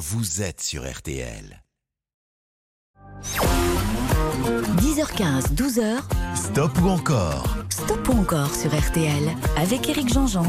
vous êtes sur RTL. 10h15, 12h. Stop ou encore? Stop ou encore sur RTL avec Eric Jean-Jean.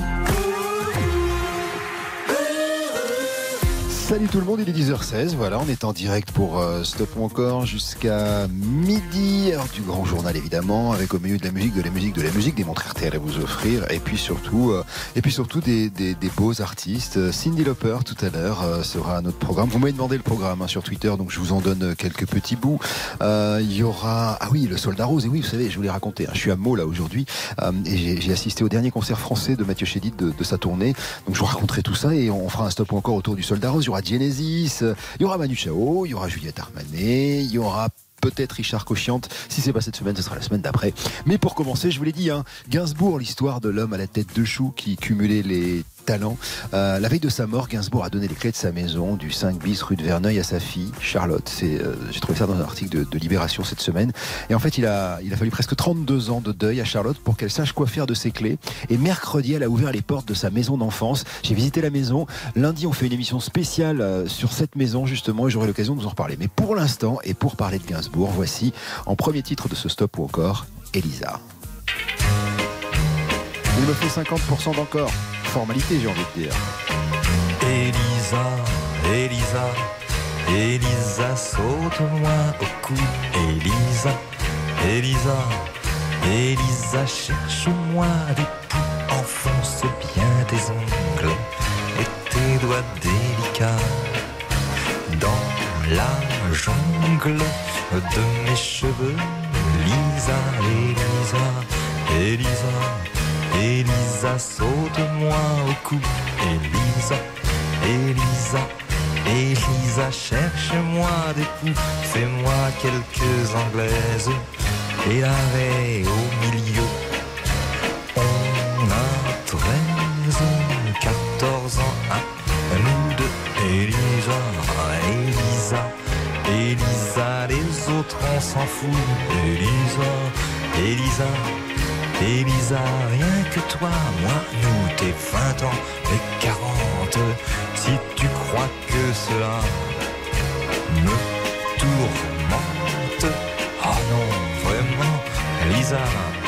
Salut tout le monde, il est 10h16. Voilà, on est en direct pour euh, Stop encore jusqu'à midi, heure du grand journal évidemment, avec au milieu de la musique, de la musique, de la musique, des montres RTL à vous offrir, et puis surtout, euh, et puis surtout des, des- des beaux artistes. Cindy Lauper tout à l'heure euh, sera à notre programme. Vous m'avez demandé le programme hein, sur Twitter, donc je vous en donne quelques petits bouts. Euh, Il y aura, ah oui, le Soldat Rose. Et oui, vous savez, je vous l'ai raconté. hein, je suis à Meaux là aujourd'hui, euh, et j'ai assisté au dernier concert français de Mathieu Chédid de, de sa tournée. Donc je vous raconterai tout ça et on fera un stop ou encore autour du Soldat Rose. Genesis, euh, il y aura Manu Chao, il y aura Juliette Armanet, il y aura peut-être Richard Cochiante. Si c'est pas cette semaine, ce sera la semaine d'après. Mais pour commencer, je vous l'ai dit, hein, Gainsbourg, l'histoire de l'homme à la tête de chou qui cumulait les talents. Euh, la veille de sa mort, Gainsbourg a donné les clés de sa maison du 5 bis rue de Verneuil à sa fille, Charlotte. Euh, J'ai trouvé ça dans un article de, Libération cette semaine. Et en fait, il a, il a fallu presque 32 ans de deuil à Charlotte pour qu'elle sache quoi faire de ses clés. Et mercredi, elle a ouvert les portes de sa maison d'enfance. J'ai visité la maison. Lundi, on fait une émission spéciale euh, sur cette maison, justement, et j'aurai l'occasion de vous en reparler. Mais pour l'instant, et pour parler de Gainsbourg, voici, en premier titre de ce stop ou encore, Elisa. Il me faut 50% d'encore. Formalité, j'ai envie de dire. Elisa, Elisa, Elisa, saute-moi au cou. Elisa, Elisa, Elisa, cherche-moi des poux. Enfonce bien tes ongles et tes doigts délicats dans la jungle de mes cheveux. Lisa, Elisa, Elisa, Elisa, saute-moi au cou. Elisa, Elisa, Elisa, cherche-moi des coups. Fais-moi quelques anglaises et l'arrêt au milieu. On a 13, 14 ans, à nous deux. Elisa, Elisa, Elisa, les autres on s'en fout. Elisa, Elisa, Elisa, rien que toi, moi, nous, tes 20 ans et 40. Si tu crois que cela me tourmente, oh non, vraiment, Lisa.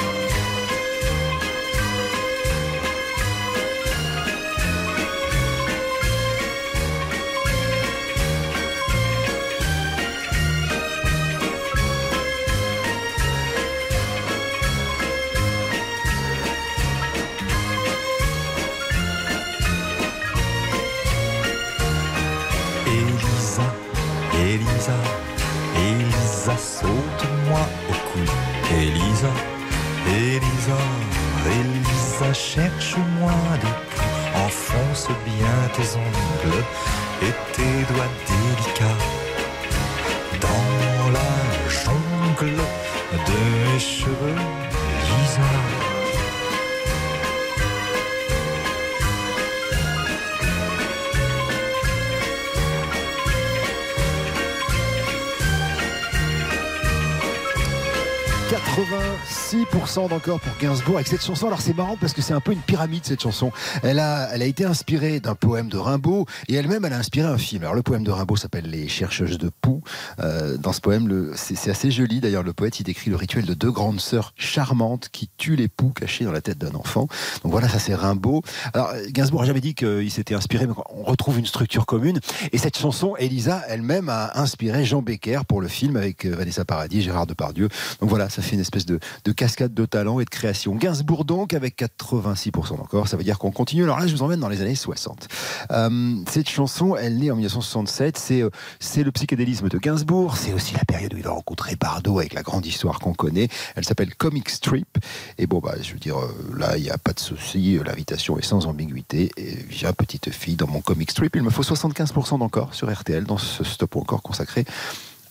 86% d'encore pour Gainsbourg avec cette chanson. Alors c'est marrant parce que c'est un peu une pyramide cette chanson. Elle a, elle a été inspirée d'un poème de Rimbaud et elle-même elle a inspiré un film. Alors le poème de Rimbaud s'appelle Les chercheuses de poux. Euh, dans ce poème, c'est assez joli d'ailleurs. Le poète il décrit le rituel de deux grandes sœurs charmantes qui tuent les poux cachés dans la tête d'un enfant. Donc voilà, ça c'est Rimbaud. Alors Gainsbourg n'a jamais dit qu'il s'était inspiré, mais on retrouve une structure commune. Et cette chanson, Elisa elle-même a inspiré Jean Becker pour le film avec euh, Vanessa Paradis, Gérard Depardieu. Donc voilà, ça fait une espèce de, de cascade de talent et de création. Gainsbourg donc avec 86% encore, ça veut dire qu'on continue. Alors là, je vous emmène dans les années 60. Euh, cette chanson, elle naît en 1967. C'est euh, c'est le psychédélisme de Gainsbourg. C'est aussi la période où il va rencontrer Bardot avec la grande histoire qu'on connaît. Elle s'appelle Comic Strip. Et bon, bah, je veux dire, euh, là, il n'y a pas de souci. L'invitation est sans ambiguïté. Et viens, petite fille, dans mon Comic Strip. Il me faut 75% d'encore sur RTL dans ce stop encore consacré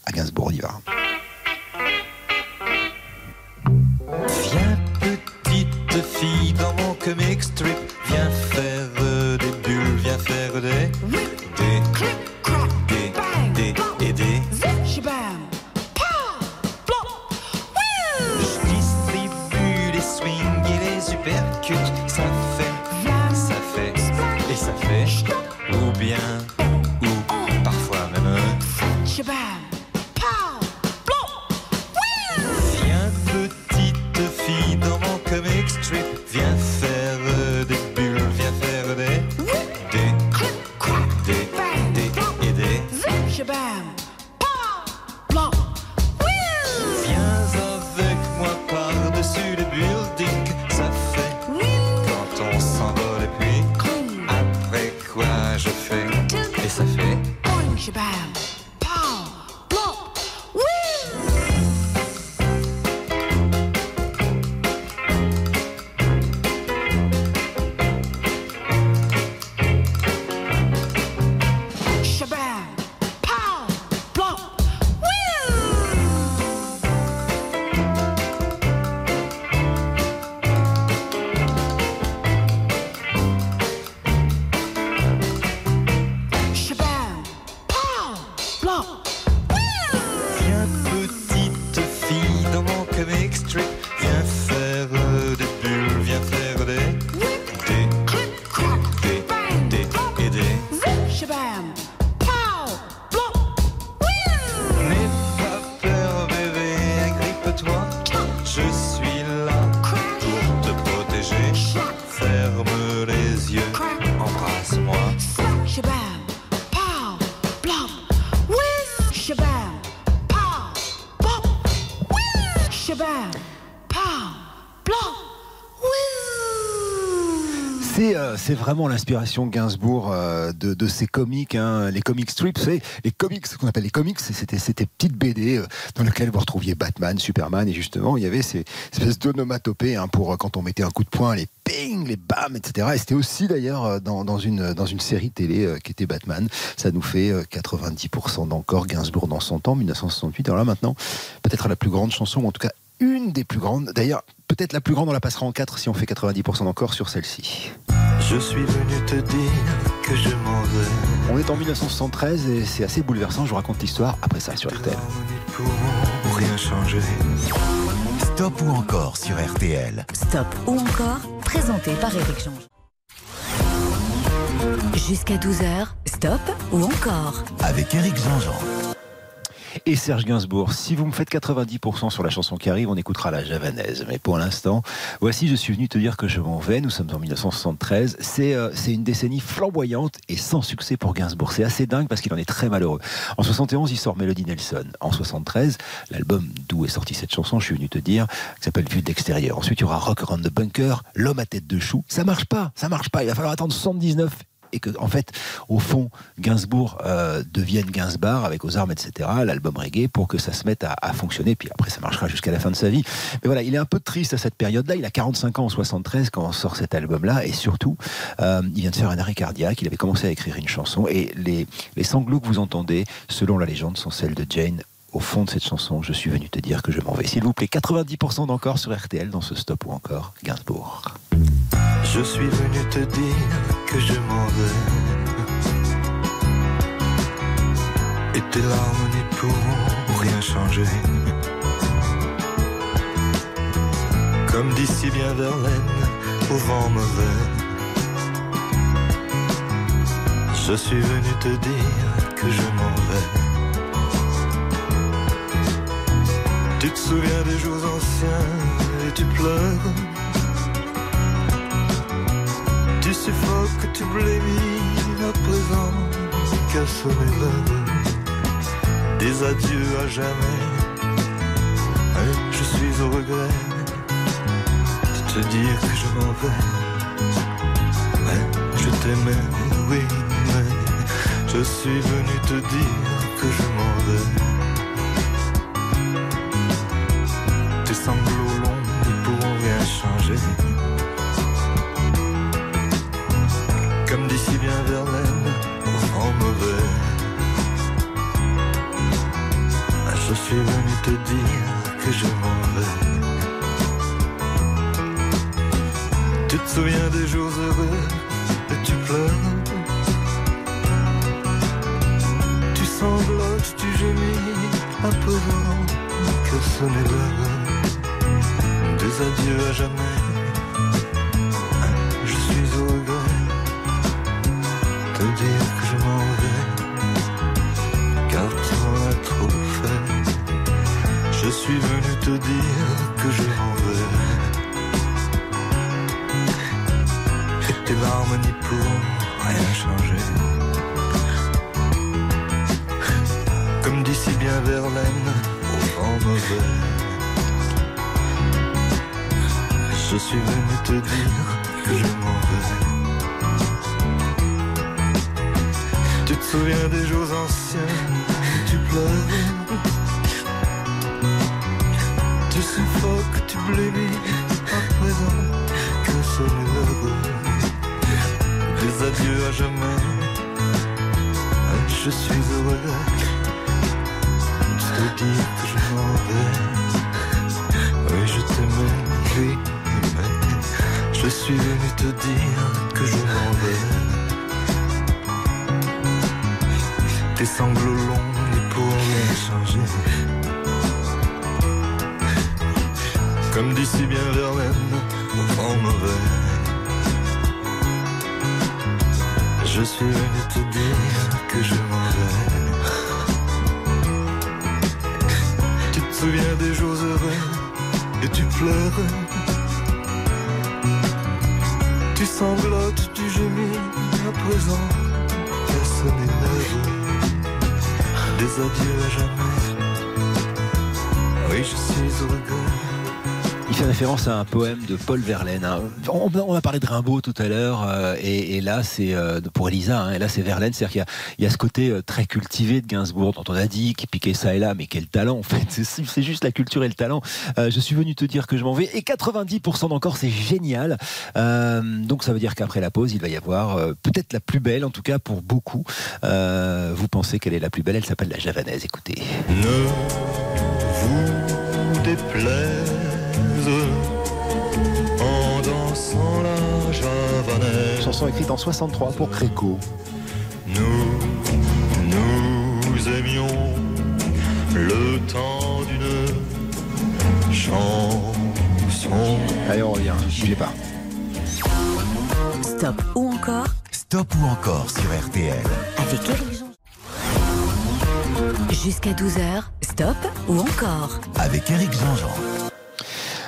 à Gainsbourg. On y va. Viens petite fille dans mon comic strip, viens faire des bulles, viens faire des des des des et des. Je distribue les swings et les uppercuts, ça fait, ça fait et ça fait. Ou bien ou Viens C'est vraiment l'inspiration Gainsbourg euh, de, de ces comics, hein, les comic strips, c'est les comics, ce qu'on appelle les comics, c'était c'était petites BD euh, dans lesquelles vous retrouviez Batman, Superman, et justement il y avait ces espèces d'onomatopées hein, pour euh, quand on mettait un coup de poing, les ping, les bam, etc. Et c'était aussi d'ailleurs dans, une série télé qui était Batman. Ça nous fait euh, 90% d'encore Gainsbourg dans son temps, 1968. Alors là maintenant, peut-être la plus grande chanson, ou en tout cas une des plus grandes. D'ailleurs, peut-être la plus grande, on la passera en 4 si on fait 90% d'encore sur celle-ci. Je suis venu te dire que je m'en vais. On est en 1973 et c'est assez bouleversant. Je vous raconte l'histoire après ça sur RTL. Pourront rien changer. Stop ou encore sur RTL. Stop ou encore, présenté par Éric Jean. Jusqu'à 12h, stop ou encore. Avec Eric Jean-Jean. Et Serge Gainsbourg, si vous me faites 90% sur la chanson qui arrive, on écoutera la javanaise. Mais pour l'instant, voici Je suis venu te dire que je m'en vais. Nous sommes en 1973. C'est euh, c'est une décennie flamboyante et sans succès pour Gainsbourg. C'est assez dingue parce qu'il en est très malheureux. En 71, il sort Melody Nelson. En 73, l'album d'où est sortie cette chanson, Je suis venu te dire, qui s'appelle Vue d'extérieur. Ensuite, il y aura Rock Around the Bunker, L'homme à tête de chou. Ça marche pas, ça marche pas. Il va falloir attendre 79 et que en fait au fond Gainsbourg euh, devienne Gainsbar avec aux armes etc l'album reggae pour que ça se mette à, fonctionner. Puis après ça marchera jusqu'à la fin de sa vie. Mais voilà il est un peu triste à cette période là il a 45 ans en 73 quand on sort cet album là et surtout euh, il vient de faire un arrêt cardiaque. Il avait commencé à écrire une chanson. Et les, les sanglots que vous entendez selon la légende sont celles de Jane au fond de cette chanson, je suis venu te dire que je m'en vais. S'il vous plaît, 90% d'encore sur RTL dans ce stop ou encore Gainsbourg. Je suis venu te dire que je m'en vais. Et tes larmes n'y pourront rien changer. Comme dit si bien Verlaine, au vent mauvais. Je suis venu te dire que je m'en vais. Tu te souviens des jours anciens et tu pleures. Tu suffoques, tu blémis à présent qu'à sonner l'heure des adieux à jamais. Je suis au regret de te dire que je m'en vais. Mais je t'aimais, oui, mais je suis venu te dire que je m'en vais. Tes sanglots longs ne pourront rien changer. Comme dit bien Verlaine, vent mauvais. Je suis venu te dire que je m'en vais. Tu te souviens des jours heureux et tu pleures. Tu sanglotes, tu gémis à présent que sonnait l'heure des adieux à jamais. Je suis au regret te dire que je m'en vais, car tu m'en as suis venu te dire que je m'en vais. Et tes larmes n'y rien changer. Comme dit si bien Verlaine au vent mauvais. Je suis venu te dire que je m'en vais. Tu te souviens des jours anciens tu pleurais Tu suffoques, tu blêmis à présent que seul heureux Des adieux à jamais. Je suis heureux De te dire que je m'en vais. Oui je t'aimais, Je suis venu te dire que je m'en vais tes sanglots longs ne pourront rien changer. Comme dit si bien Verlaine, vent mauvais. Je suis venu te dire que je m'en vais. Tu te souviens des jours heureux et tu pleures. Tu sanglotes, tu gémis à présent. Personne n'est heureux des adieux à jamais. Oui, je suis heureux. Il fait référence à un poème de Paul Verlaine. hein. On, on a parlé de Rimbaud tout à l'heure, euh, et, là c'est euh, pour Elisa, hein, et là c'est Verlaine, c'est-à-dire qu'il y a, ce côté euh, très cultivé de Gainsbourg dont on a dit qui piquait ça et là, mais quel talent en fait, c'est juste la culture et le talent. Je suis venu te dire que je m'en vais, et 90% d'encore, c'est génial. Donc ça veut dire qu'après la pause, il va y avoir peut-être la plus belle, en tout cas pour beaucoup. Vous pensez qu'elle est la plus belle Elle s'appelle la javanaise. Écoutez. Ne vous déplaise en dansant la javanaise. Chanson écrite en 63 pour Créco. Nous, nous aimions le temps d'une chanson. Allez, on revient. Bougez pas. Stop ou encore? Stop ou encore sur RTL. avec Eric Jean. Jusqu'à 12h, stop ou encore? Avec Eric Jean-Jean.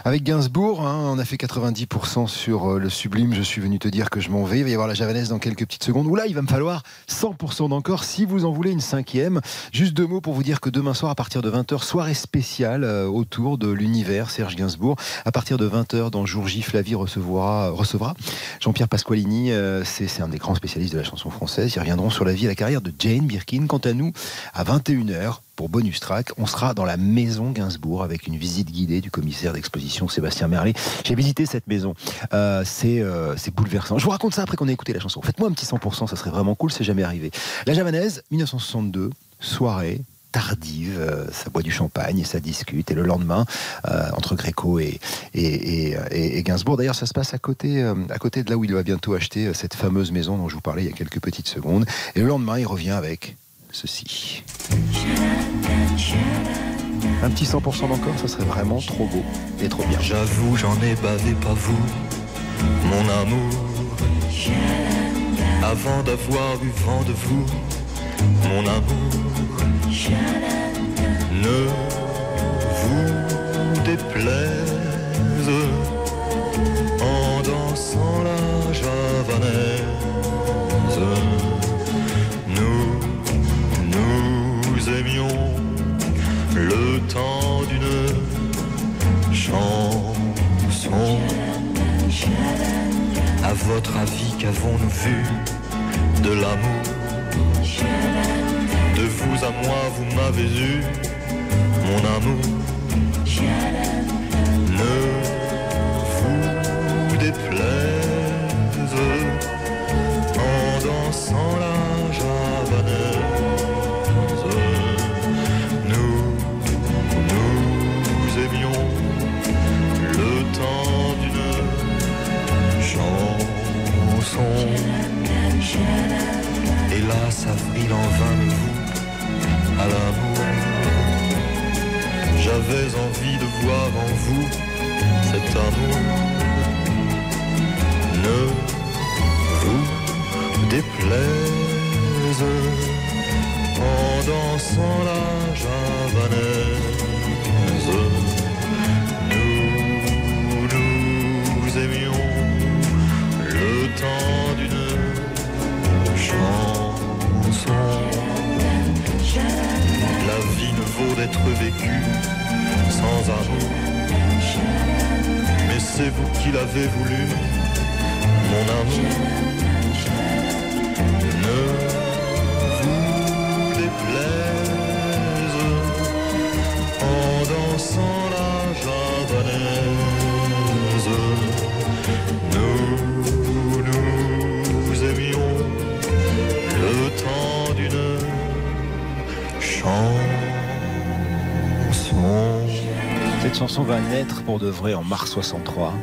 Avec Gainsbourg, hein, on a fait 90% sur euh, le sublime. Je suis venu te dire que je m'en vais. Il va y avoir la javanaise dans quelques petites secondes. Ou là, il va me falloir 100% d'encore si vous en voulez une cinquième. Juste deux mots pour vous dire que demain soir, à partir de 20h, soirée spéciale euh, autour de l'univers Serge Gainsbourg. À partir de 20h, dans Jour J, Flavie recevra, recevra Jean-Pierre Pasqualini. euh, c'est c'est un des grands spécialistes de la chanson française. Ils reviendront sur la vie et la carrière de Jane Birkin. Quant à nous, à 21h, pour bonus track, on sera dans la maison Gainsbourg avec une visite guidée du commissaire d'exposition Sébastien Merlet. J'ai visité cette maison. Euh, c'est euh, c'est bouleversant. Je vous raconte ça après qu'on ait écouté la chanson. Faites-moi un petit 100%, ça serait vraiment cool, c'est jamais arrivé. La Javanaise, 1962, soirée tardive, euh, ça boit du champagne ça discute. Et le lendemain, entre Gréco et, et, et, Gainsbourg, d'ailleurs, ça se passe à côté, à côté de là où il va bientôt acheter cette fameuse maison dont je vous parlais il y a quelques petites secondes. Et le lendemain, il revient avec ceci. Un petit 100% d'encore, ça serait vraiment trop beau et trop bien. J'avoue, j'en ai bavé, pas vous, mon amour. Avant d'avoir eu vent de vous, mon amour. Ne vous déplaise en dansant la javanaise. Aimions le temps d'une chanson. À votre avis, qu'avons-nous vu de l'amour? De vous à moi, vous m'avez eu, mon amour. Pour de vrai en mars 63.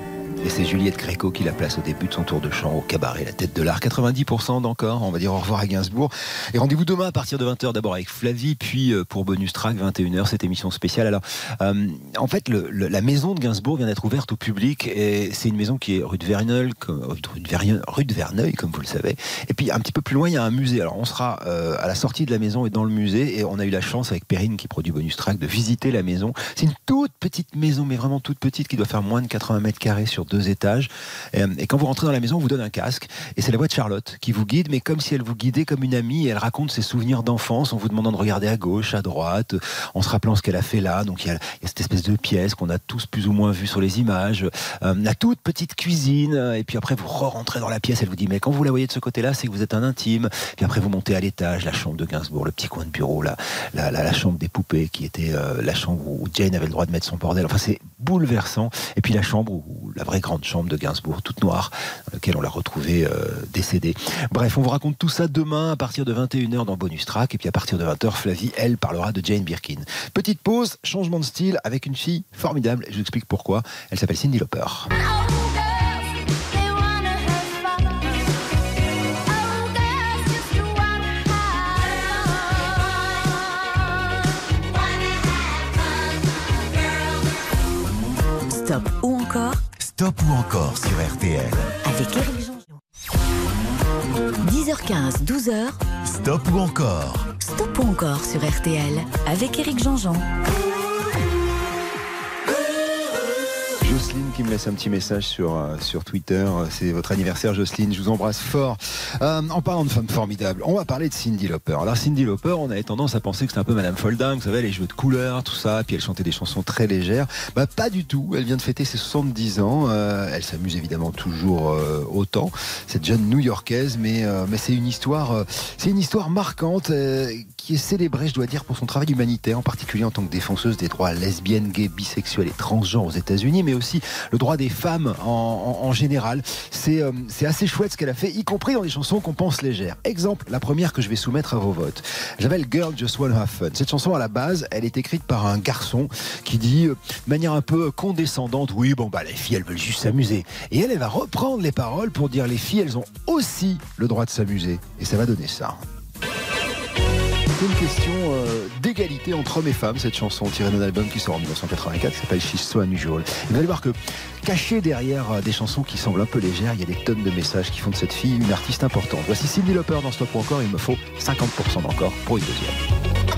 Et c'est Juliette Gréco qui la place au début de son tour de chant au cabaret La Tête de l'Art. 90% d'encore, on va dire au revoir à Gainsbourg. Et rendez-vous demain à partir de 20h d'abord avec Flavie, puis euh, pour Bonus Track 21h, cette émission spéciale. Alors, euh, en fait, la maison de Gainsbourg vient d'être ouverte au public et c'est une maison qui est rue de Verneuil, comme, rue de Verneuil, rue de Verneuil, comme vous le savez. Et puis un petit peu plus loin, il y a un musée. Alors, on sera euh, à la sortie de la maison et dans le musée et on a eu la chance avec Perrine qui produit Bonus Track de visiter la maison. C'est une toute petite maison, mais vraiment toute petite, qui doit faire moins de 80 mètres carrés sur deux étages. Et, euh, et quand vous rentrez dans la maison, on vous donne un casque. Et c'est la voix de Charlotte qui vous guide, mais comme si elle vous guidait comme une amie. Elle raconte ses souvenirs d'enfance en vous demandant de regarder à gauche, à droite, en se rappelant ce qu'elle a fait là. Donc il y a, y a cette espèce de pièce qu'on a tous plus ou moins vu sur les images. Euh, la toute petite cuisine. Et puis après, vous re-rentrez dans la pièce. Elle vous dit, mais quand vous la voyez de ce côté-là, c'est que vous êtes un intime. Puis après, vous montez à l'étage, la chambre de Gainsbourg, le petit coin de bureau, la, la, la- la chambre des poupées qui était euh, la chambre où Jane avait le droit de mettre son bordel. Enfin, c'est bouleversant. Et puis la chambre, où, la vraie grande chambre de Gainsbourg, toute noire, dans laquelle on l'a retrouvé euh, décédé. Bref, on vous raconte tout ça demain à partir de 21h dans Bonus Track. Et puis à partir de 20h, Flavie, elle, parlera de Jane Birkin. Petite pause, changement de style avec une fille formidable. Je vous explique pourquoi. Elle s'appelle Cindy Lauper. Stop Stop ou encore sur RTL. avec Eric Jean-Jean. 10h15, 12h, Stop ou encore Stop ou encore sur RTL avec Eric Jean-Jean. Jocelyne qui me laisse un petit message sur, euh, sur Twitter. C'est votre anniversaire, Jocelyne. Je vous embrasse fort. Euh, en parlant de femmes formidables, on va parler de Cindy Lauper. Alors, Cindy Lauper, on avait tendance à penser que c'était un peu Madame Folding, vous savez, les jeux de couleurs, tout ça, puis elle chantait des chansons très légères. Bah, pas du tout. Elle vient de fêter ses 70 ans. Euh, elle s'amuse évidemment toujours euh, autant. Cette jeune New-Yorkaise, mais, euh, mais c'est une histoire, euh, c'est une histoire marquante euh, qui est célébrée, je dois dire, pour son travail humanitaire, en particulier en tant que défenseuse des droits lesbiennes, gays, bisexuels et transgenres aux États-Unis, mais aussi le droit des femmes en, général. C'est euh, c'est assez chouette ce qu'elle a fait, y compris dans des chansons qu'on pense légères. Exemple, la première que je vais soumettre à vos votes. J'appelle Girl Just Wanna Have Fun. Cette chanson, à la base, elle est écrite par un garçon qui dit, euh, de manière un peu condescendante, oui, bon, bah, les filles, elles veulent juste s'amuser. Et elle, elle va reprendre les paroles pour dire, les filles, elles ont aussi le droit de s'amuser. Et ça va donner ça. C'est une question euh, d'égalité entre hommes et femmes, cette chanson tirée d'un album qui sort en 1984 qui s'appelle She's So Unusual. Vous allez voir que caché derrière euh, des chansons qui semblent un peu légères, il y a des tonnes de messages qui font de cette fille une artiste importante. Voici Cindy Lauper dans Stop ou encore, il me faut 50% d'encore pour une deuxième.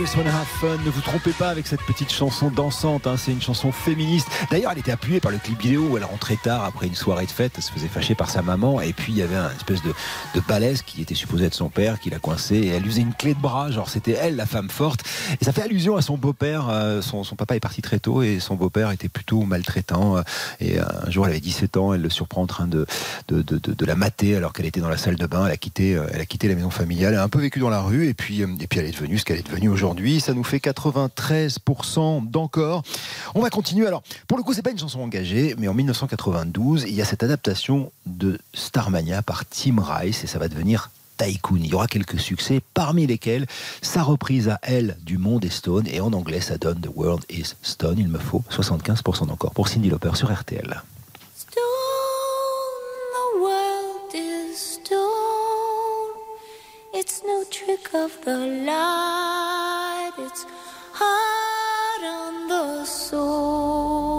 Just Wanna Fun. Ne vous trompez pas avec cette petite chanson dansante. Hein. C'est une chanson féministe. D'ailleurs, elle était appuyée par le clip vidéo où elle rentrait tard après une soirée de fête. Elle se faisait fâcher par sa maman. Et puis, il y avait un espèce de, de balèze qui était supposé être son père qui l'a coincé. Et elle usait une clé de bras. Genre, c'était elle, la femme forte. Et ça fait allusion à son beau-père. Euh, son, papa est parti très tôt et son beau-père était plutôt maltraitant. Euh, et euh, un jour, elle avait 17 ans. Elle le surprend en train de, la mater alors qu'elle était dans la salle de bain. Elle a quitté, elle a quitté la maison familiale. Elle a un peu vécu dans la rue. Et puis, elle est devenue ce qu'elle est devenue aujourd'hui. Ça nous fait 93% d'encore. On va continuer. Alors, pour le coup, c'est pas une chanson engagée, mais en 1992, il y a cette adaptation de Starmania par Tim Rice et ça va devenir Tycoon. Il y aura quelques succès, parmi lesquels sa reprise à elle du monde est Stone et en anglais ça donne The World is Stone. Il me faut 75% d'encore pour Cindy Lauper sur RTL. It's no trick of the light, it's hard on the soul.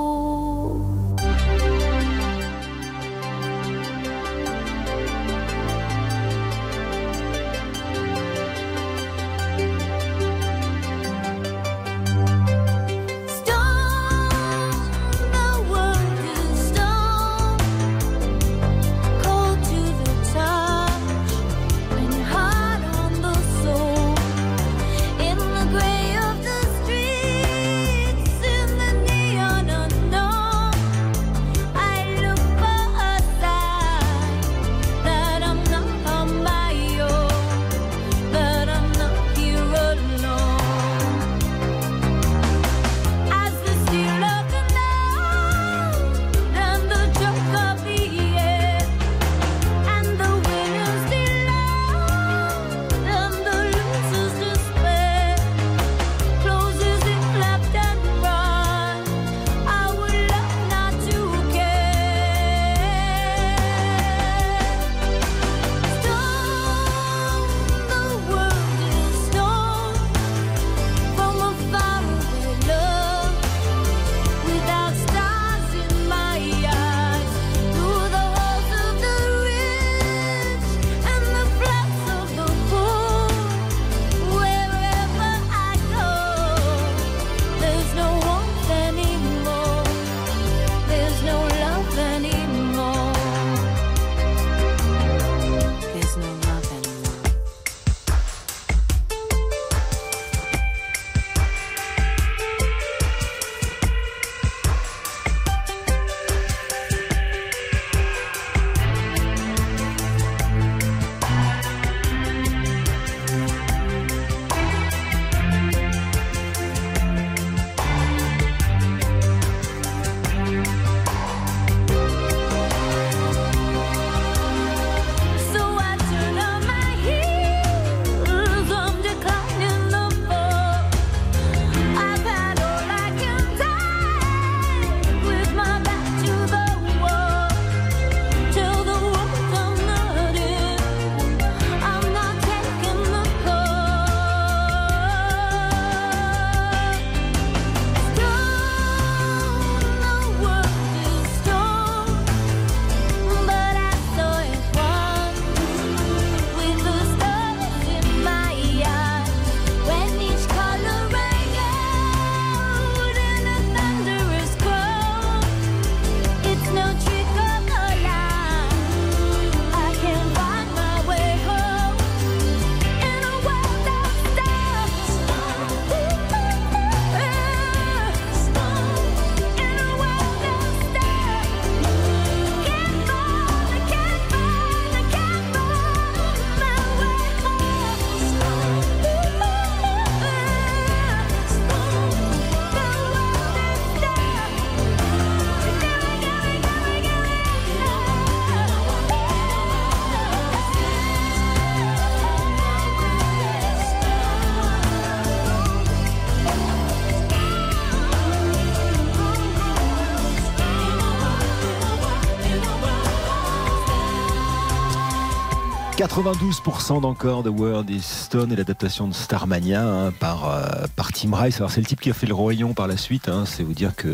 92% d'encore The World is Stone et l'adaptation de Starmania hein, par, euh, par Tim Rice. Alors c'est le type qui a fait le Roi Lion par la suite. Hein. c'est vous dire que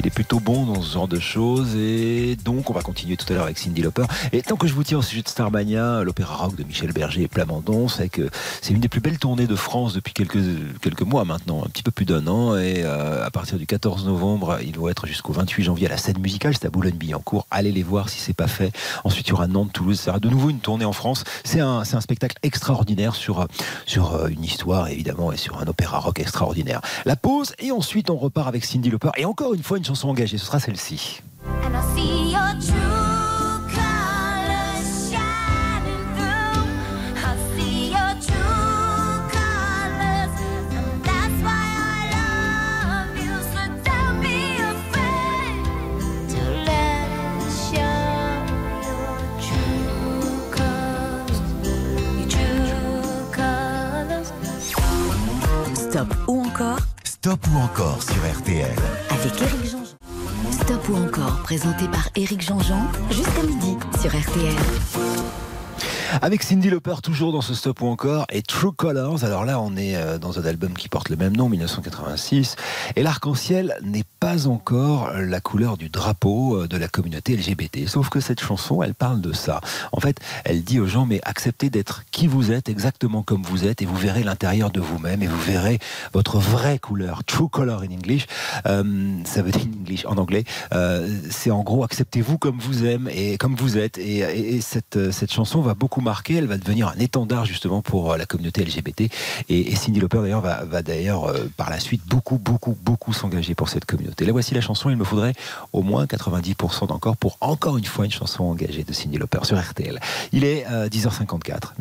il est plutôt bon dans ce genre de choses. Et donc on va continuer tout à l'heure avec Cindy Lauper. Et tant que je vous tiens au sujet de Starmania, l'opéra rock de Michel Berger et Plamondon, c'est que c'est une des plus belles tournées de France depuis quelques, quelques mois maintenant, un petit peu plus d'un an. Et euh, à partir du 14 novembre, ils vont être jusqu'au 28 janvier à la scène musicale. C'est à Boulogne-Billancourt. Allez les voir si c'est pas fait. Ensuite il y aura Nantes, Toulouse. Ça sera de nouveau une tournée en France. C'est un, spectacle extraordinaire sur, sur euh, une histoire, évidemment, et sur un opéra rock extraordinaire. La pause, et ensuite on repart avec Cindy Lauper. Et encore une fois, une chanson engagée, ce sera celle-ci. Stop ou encore Stop ou encore sur RTL. Avec Eric Jean-Jean. Stop ou encore présenté par Eric Jean-Jean jusqu'à midi sur RTL. Avec Cindy Lauper, toujours dans ce stop ou encore, et True Colors. Alors là, on est euh, dans un album qui porte le même nom, 1986. Et l'arc-en-ciel n'est pas encore la couleur du drapeau euh, de la communauté LGBT. Sauf que cette chanson, elle parle de ça. En fait, elle dit aux gens, mais acceptez d'être qui vous êtes, exactement comme vous êtes, et vous verrez l'intérieur de vous-même, et vous verrez votre vraie couleur. True Color in English. Euh, ça veut dire English en anglais. c'est en gros, acceptez-vous comme vous aimez et comme vous êtes. Et, et cette, cette chanson va beaucoup marquée, elle va devenir un étendard justement pour euh, la communauté LGBT. Et, Cindy Lauper d'ailleurs va, d'ailleurs euh, par la suite beaucoup, beaucoup, beaucoup s'engager pour cette communauté. Là voici la chanson, il me faudrait au moins 90% d'encore pour encore une fois une chanson engagée de Cindy Lauper sur RTL. Il est 10h54,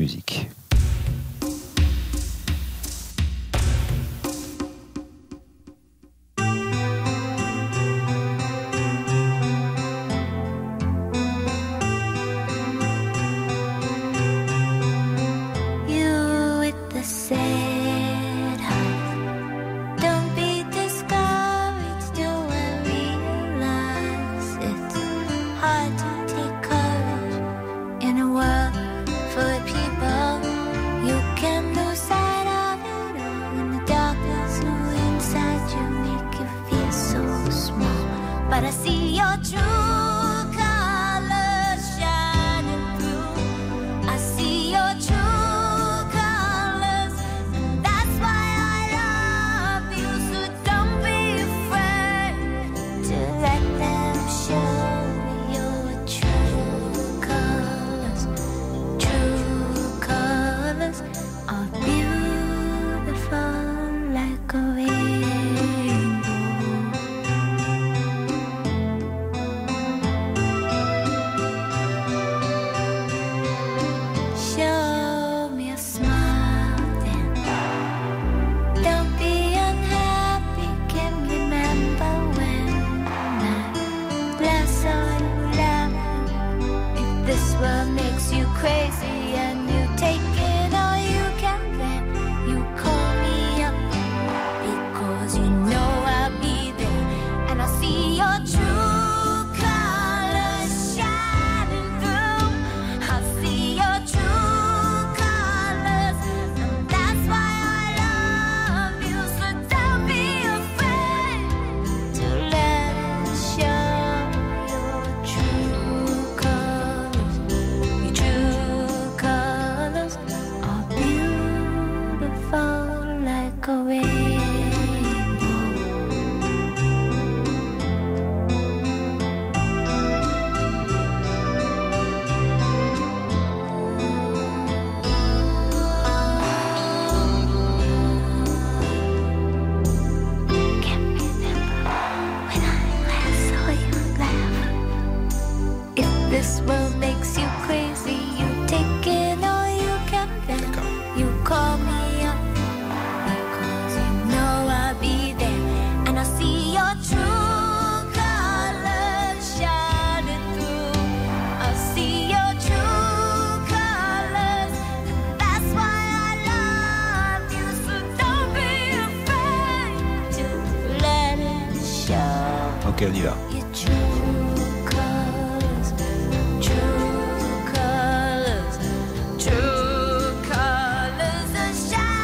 Ok, on y va.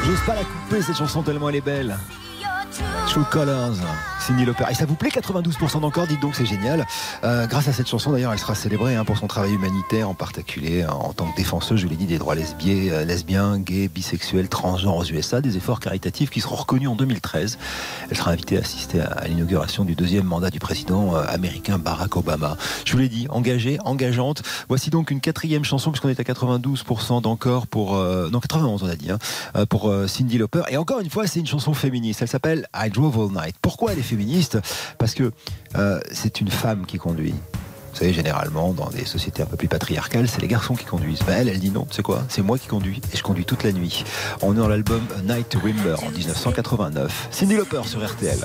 J'ose pas la couper cette chanson tellement elle est belle. True Colors. Cindy Lauper. Et ça vous plaît 92% d'encore Dites donc, c'est génial. Euh, grâce à cette chanson, d'ailleurs, elle sera célébrée hein, pour son travail humanitaire, en particulier en tant que défenseuse, je l'ai dit, des droits lesbiens, euh, lesbiens, gays, bisexuels, transgenres aux USA. Des efforts caritatifs qui seront reconnus en 2013. Elle sera invitée à assister à l'inauguration du deuxième mandat du président euh, américain Barack Obama. Je vous l'ai dit, engagée, engageante. Voici donc une quatrième chanson, puisqu'on est à 92% d'encore pour. Euh, non, 91, on a dit, hein, euh, pour euh, Cindy Lauper. Et encore une fois, c'est une chanson féministe. Elle s'appelle I Drove All Night. Pourquoi elle est féministe Parce que euh, c'est une femme qui conduit. Vous savez, généralement, dans des sociétés un peu plus patriarcales, c'est les garçons qui conduisent. Ben, elle, elle dit non, c'est quoi? C'est moi qui conduis et je conduis toute la nuit. On est dans l'album Night to Remember en 1989. Cindy Lauper sur RTL.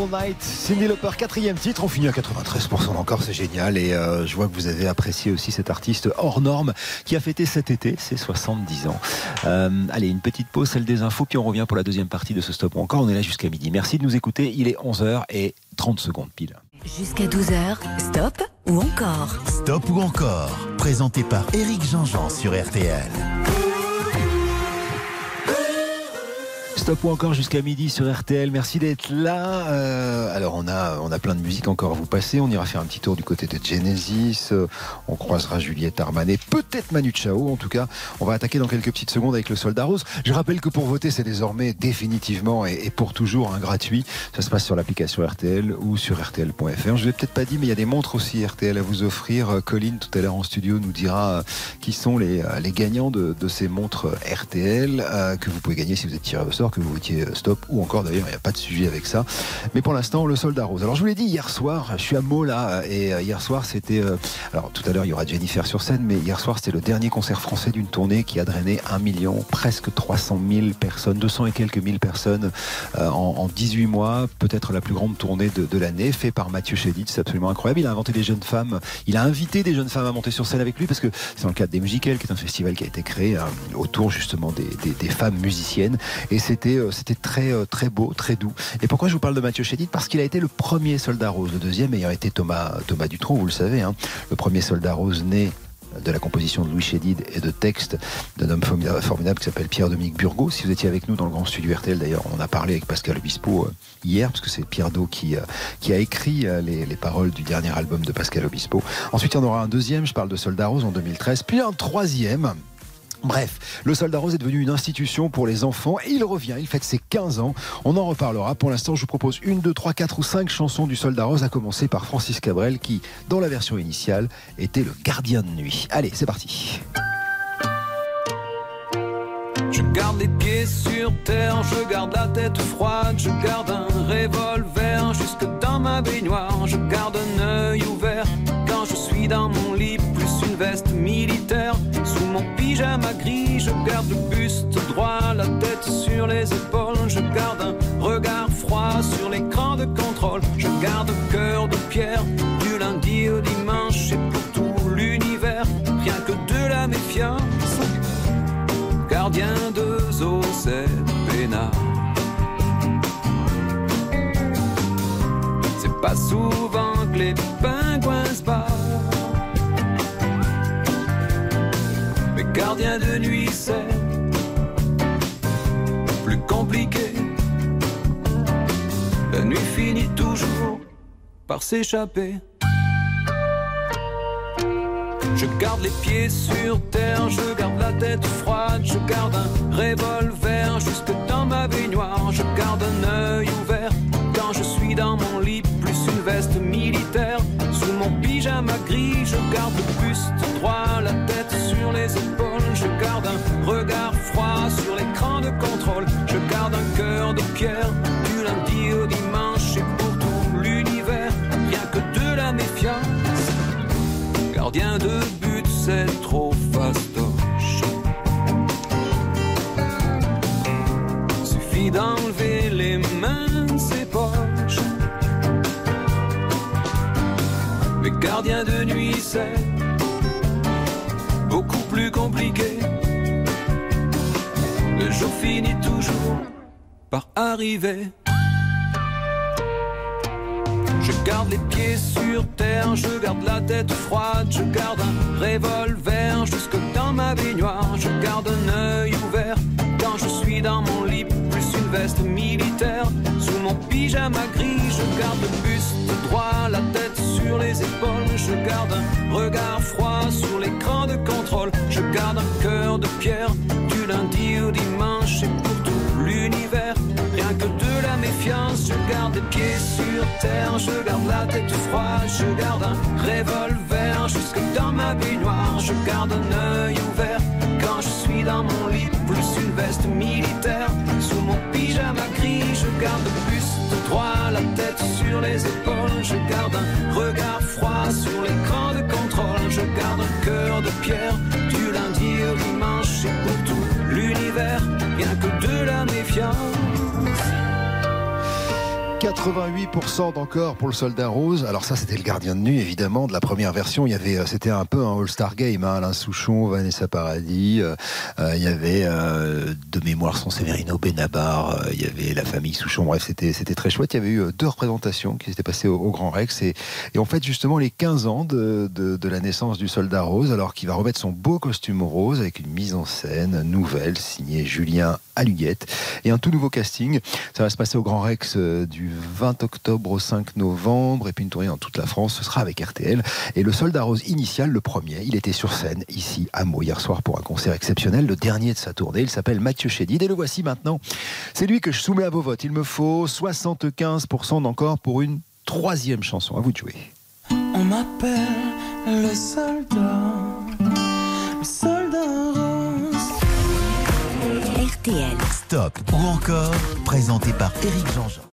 All Night, Cindy Lauper, quatrième titre. On finit à 93% encore, c'est génial. Et euh, je vois que vous avez apprécié aussi cet artiste hors norme qui a fêté cet été ses 70 ans. Euh, allez, une petite pause, celle des infos, puis on revient pour la deuxième partie de ce stop ou encore. On est là jusqu'à midi. Merci de nous écouter. Il est 11h et 30 secondes pile. Jusqu'à 12h, stop ou encore Stop ou encore Présenté par Éric Jean-Jean sur RTL. Stop ou encore jusqu'à midi sur RTL. Merci d'être là. Euh, alors on a on a plein de musique encore à vous passer. On ira faire un petit tour du côté de Genesis. Euh, on croisera Juliette Armanet, peut-être Manu Chao. En tout cas, on va attaquer dans quelques petites secondes avec le Soldat Rose. Je rappelle que pour voter, c'est désormais définitivement et, pour toujours un gratuit. Ça se passe sur l'application RTL ou sur RTL.fr. Je l'ai peut-être pas dit, mais il y a des montres aussi RTL à vous offrir. Euh, Colline tout à l'heure en studio nous dira euh, qui sont les, les gagnants de, de ces montres RTL que vous pouvez gagner si vous êtes tiré au sort, vous votiez euh, stop ou encore d'ailleurs, il n'y a pas de sujet avec ça. Mais pour l'instant, le soldat rose. Alors je vous l'ai dit hier soir, je suis à Meaux là, et euh, hier soir c'était. euh, alors tout à l'heure il y aura Jennifer sur scène, mais hier soir c'était le dernier concert français d'une tournée qui a drainé un million, presque 300 000 personnes, 200 et quelques mille personnes en, en 18 mois, peut-être la plus grande tournée de, l'année, fait par Mathieu Chédid, c'est absolument incroyable. Il a inventé des jeunes femmes, il a invité des jeunes femmes à monter sur scène avec lui parce que c'est dans le cadre des Musicales, qui est un festival qui a été créé autour justement des, des- femmes musiciennes, et c'était euh, c'était très euh, très beau, très doux. Et pourquoi je vous parle de Mathieu Chédid? Parce qu'il a été le premier soldat rose, le deuxième ayant été Thomas Thomas Dutronc, vous le savez, hein, le premier soldat rose né de la composition de Louis Chédid et de textes d'un homme formidable, qui s'appelle Pierre-Dominique Burgot. Si vous étiez avec nous dans le grand studio RTL, d'ailleurs, on a parlé avec Pascal Obispo euh, hier, parce que c'est Pierre Do qui, qui a écrit les, les paroles du dernier album de Pascal Obispo. Ensuite, il y en aura un deuxième, je parle de Soldat Rose en 2013, puis un troisième. Bref, le Soldat Rose est devenu une institution pour les enfants et il revient, il fête ses 15 ans. On en reparlera. Pour l'instant, je vous propose une, deux, trois, quatre ou cinq chansons du Soldat Rose, à commencer par Francis Cabrel qui, dans la version initiale, était le gardien de nuit. Allez, c'est parti. garde les pieds sur terre, je garde la tête froide, je garde un revolver jusque dans ma baignoire, je garde un œil ouvert quand je suis dans mon lit, plus une veste militaire. Mon pyjama gris, je garde le buste droit, la tête sur les épaules, je garde un regard froid sur l'écran de contrôle, je garde cœur de pierre du lundi au dimanche et pour tout l'univers, rien que de la méfiance gardien de zoo, c'est. C'est pas souvent que les pingouins gardien de nuit, c'est plus compliqué. La nuit finit toujours par s'échapper. Je garde les pieds sur terre, je garde la tête froide, je garde un revolver jusque dans ma baignoire, je garde un œil ouvert quand je suis dans mon lit, plus une veste militaire. Je garde le buste droit, la tête sur les épaules, je garde un regard froid sur l'écran de contrôle, je garde un cœur de pierre du lundi au dimanche et pour tout l'univers, rien que de la méfiance. Gardien de but, c'est trop fastoche. Suffit d'enlever les mains de. Gardien de nuit, c'est beaucoup plus compliqué. Le jour finit toujours par arriver. Je garde les pieds sur terre, je garde la tête froide, je garde un revolver jusque dans ma baignoire, je garde un œil ouvert quand je suis dans mon lit, veste militaire. Sous mon pyjama gris, je garde le buste droit, la tête sur les épaules, je garde un regard froid sur l'écran de contrôle, je garde un cœur de pierre du lundi au dimanche et pour tout l'univers. Que de la méfiance, je garde les pieds sur terre, je garde la tête froide, je garde un revolver jusque dans ma baignoire, je garde un œil ouvert quand je suis dans mon lit, plus une veste militaire. Sous mon pyjama gris, je garde le buste droit, la tête sur les épaules, je garde un regard froid sur l'écran de contrôle, je garde un cœur de pierre du lundi au dimanche et pour tout l'univers, rien que de la méfiance. Thank you. 88% d'encore pour le soldat rose. Alors ça, c'était le gardien de nuit, évidemment, de la première version. Il y avait, euh, c'était un peu un All-Star Game. Hein. Alain Souchon, Vanessa Paradis. euh, euh, il y avait de mémoire son Severino Benabar. il y avait la famille Souchon. Bref, c'était c'était très chouette. Il y avait eu deux représentations qui s'étaient passées au, Grand Rex et, on fête justement les 15 ans de, de, la naissance du soldat rose. Alors qu'il va remettre son beau costume rose avec une mise en scène nouvelle signée Julien Aluguette et un tout nouveau casting. Ça va se passer au Grand Rex du 20 octobre au 5 novembre et puis une tournée dans toute la France. Ce sera avec RTL. Et le soldat rose initial, le premier, il était sur scène ici à Meaux hier soir pour un concert exceptionnel, le dernier de sa tournée. Il s'appelle Mathieu Chédid et le voici maintenant. C'est lui que je soumets à vos votes. Il me faut 75% d'encore pour une troisième chanson. À vous de jouer. On m'appelle le soldat, le soldat rose. RTL. Stop ou encore, présenté par Éric Jean-Jean.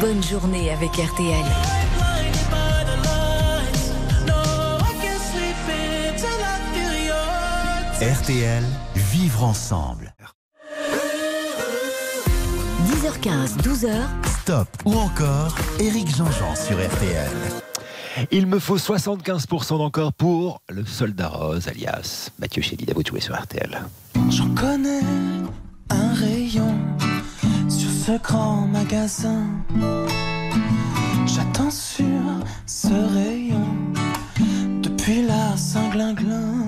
Bonne journée avec RTL. RTL, vivre ensemble. 10h15, 12h. Stop ou encore, Éric Jean-Jean sur RTL. Il me faut 75% d'encore pour le soldat rose, alias Mathieu Chédid. À vous de jouer sur RTL. J'en connais un sur ce grand magasin. J'attends sur ce rayon. Depuis la Saint-Glinglin.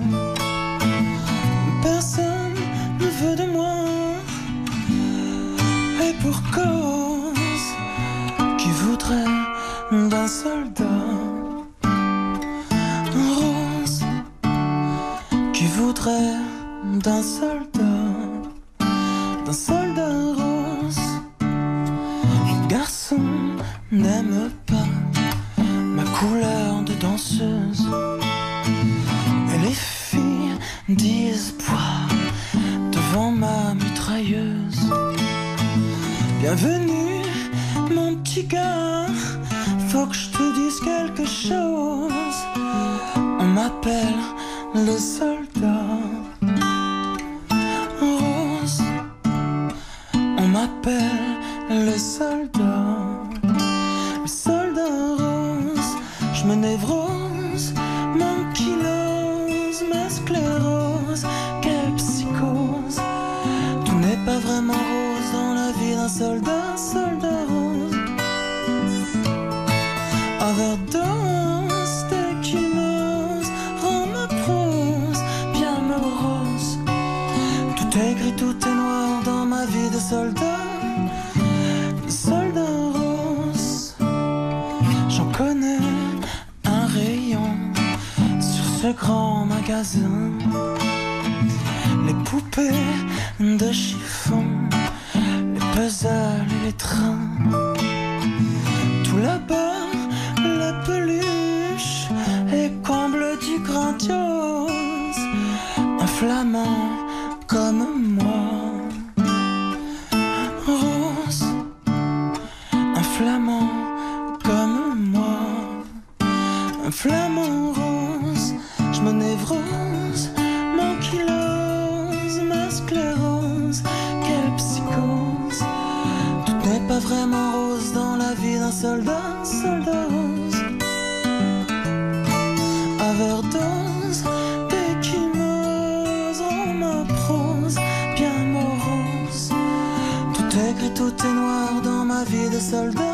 Personne ne veut de moi. Et pour cause qui voudrait d'un soldat. Rose qui voudrait d'un soldat, d'un soldat garçons n'aiment pas ma couleur de danseuse. Et les filles disent poids devant ma mitrailleuse. Bienvenue, mon petit gars, faut que je te dise quelque chose. On m'appelle le soldat. Rose, on m'appelle le soldat, le soldat rose. Je me névrose, mon ma sclérose, quelle psychose. Tout n'est pas vraiment rose dans la vie d'un soldat, soldat rose. Overdose d'échymose, rend ma prose bien morose. Tout est gris, tout est noir dans ma vie de soldat, ce grand magasin. Les poupées de chiffon, les puzzles et les trains. Tout là-bas, la peluche et comble du grandiose. Un flamand comme moi, rose. Un flamand comme moi, un flamand ma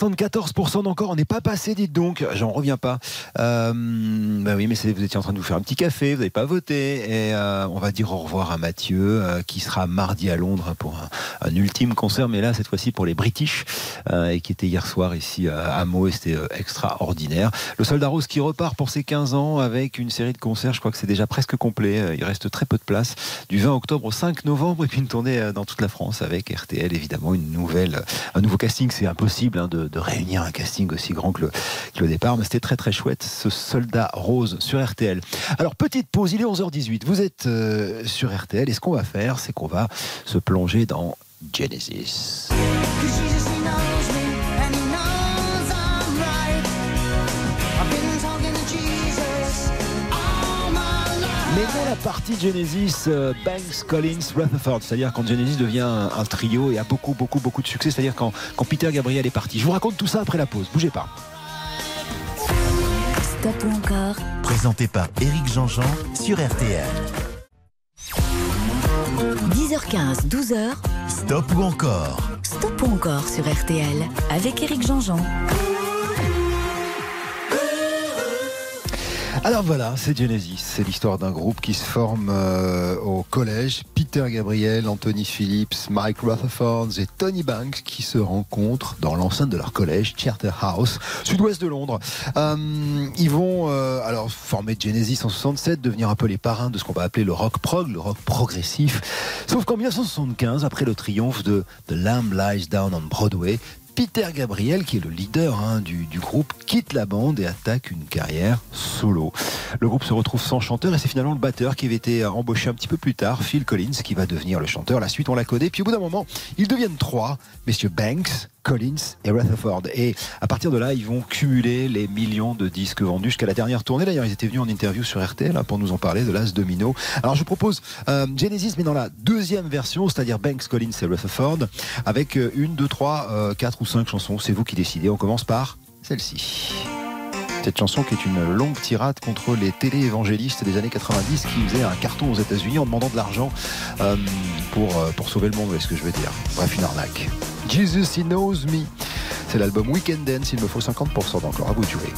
74% d'encore, on n'est pas passé, dites donc, j'en reviens pas. Euh, bah oui, mais vous étiez en train de vous faire un petit café, vous n'avez pas voté, et euh, on va dire au revoir à Mathieu, euh, qui sera mardi à Londres pour un, ultime concert, mais là, cette fois-ci pour les British, euh, et qui était hier soir ici à Meaux, et c'était extraordinaire. Le Soldat Rose qui repart pour ses 15 ans avec une série de concerts, je crois que c'est déjà presque complet, il reste très peu de place, du 20 octobre au 5 novembre, et puis une tournée dans toute la France avec RTL, évidemment, une nouvelle, un nouveau casting, c'est impossible hein, de, de réunir un casting aussi grand que le, que départ, mais c'était très très chouette, ce soldat rose sur RTL. Alors, petite pause, il est 11h18, vous êtes euh, sur RTL, et ce qu'on va faire, c'est qu'on va se plonger dans Genesis. Mais dans la partie Genesis, euh, Banks, Collins, Rutherford, c'est-à-dire quand Genesis devient un, un trio et a beaucoup, beaucoup, beaucoup de succès, c'est-à-dire quand, quand Peter Gabriel est parti. Je vous raconte tout ça après la pause, bougez pas. Stop ou encore Présenté par Éric Jean-Jean sur RTL. 10h15, 12h, Stop ou encore Stop ou encore sur RTL avec Éric Jean-Jean. Alors voilà, c'est Genesis. C'est l'histoire d'un groupe qui se forme euh, au collège. Peter Gabriel, Anthony Phillips, Mike Rutherford et Tony Banks qui se rencontrent dans l'enceinte de leur collège, Charterhouse, sud-ouest de Londres. Euh, ils vont euh, alors former Genesis en 67, devenir un peu les parrains de ce qu'on va appeler le rock prog, le rock progressif. Sauf qu'en 1975, après le triomphe de The Lamb Lies Down on Broadway, Peter Gabriel, qui est le leader hein, du, groupe, quitte la bande et attaque une carrière solo. Le groupe se retrouve sans chanteur et c'est finalement le batteur qui avait été embauché un petit peu plus tard, Phil Collins, qui va devenir le chanteur. La suite, on la connaît. Puis au bout d'un moment, ils deviennent trois, messieurs Banks, Collins et Rutherford. Et à partir de là, ils vont cumuler les millions de disques vendus jusqu'à la dernière tournée. D'ailleurs, ils étaient venus en interview sur RTL hein, pour nous en parler de l'As Domino. Alors, je propose euh, Genesis, mais dans la deuxième version, c'est-à-dire Banks, Collins et Rutherford, avec euh, une, deux, trois, euh, quatre ou cinq chansons. C'est vous qui décidez. On commence par celle-ci. Cette chanson qui est une longue tirade contre les télé-évangélistes des années 90 qui faisaient un carton aux États-Unis en demandant de l'argent pour, pour sauver le monde, est ce que je veux dire. Bref, une arnaque. Jesus, He Knows Me. C'est l'album Weekend Dance, il me faut 50% d'encore. À vous de.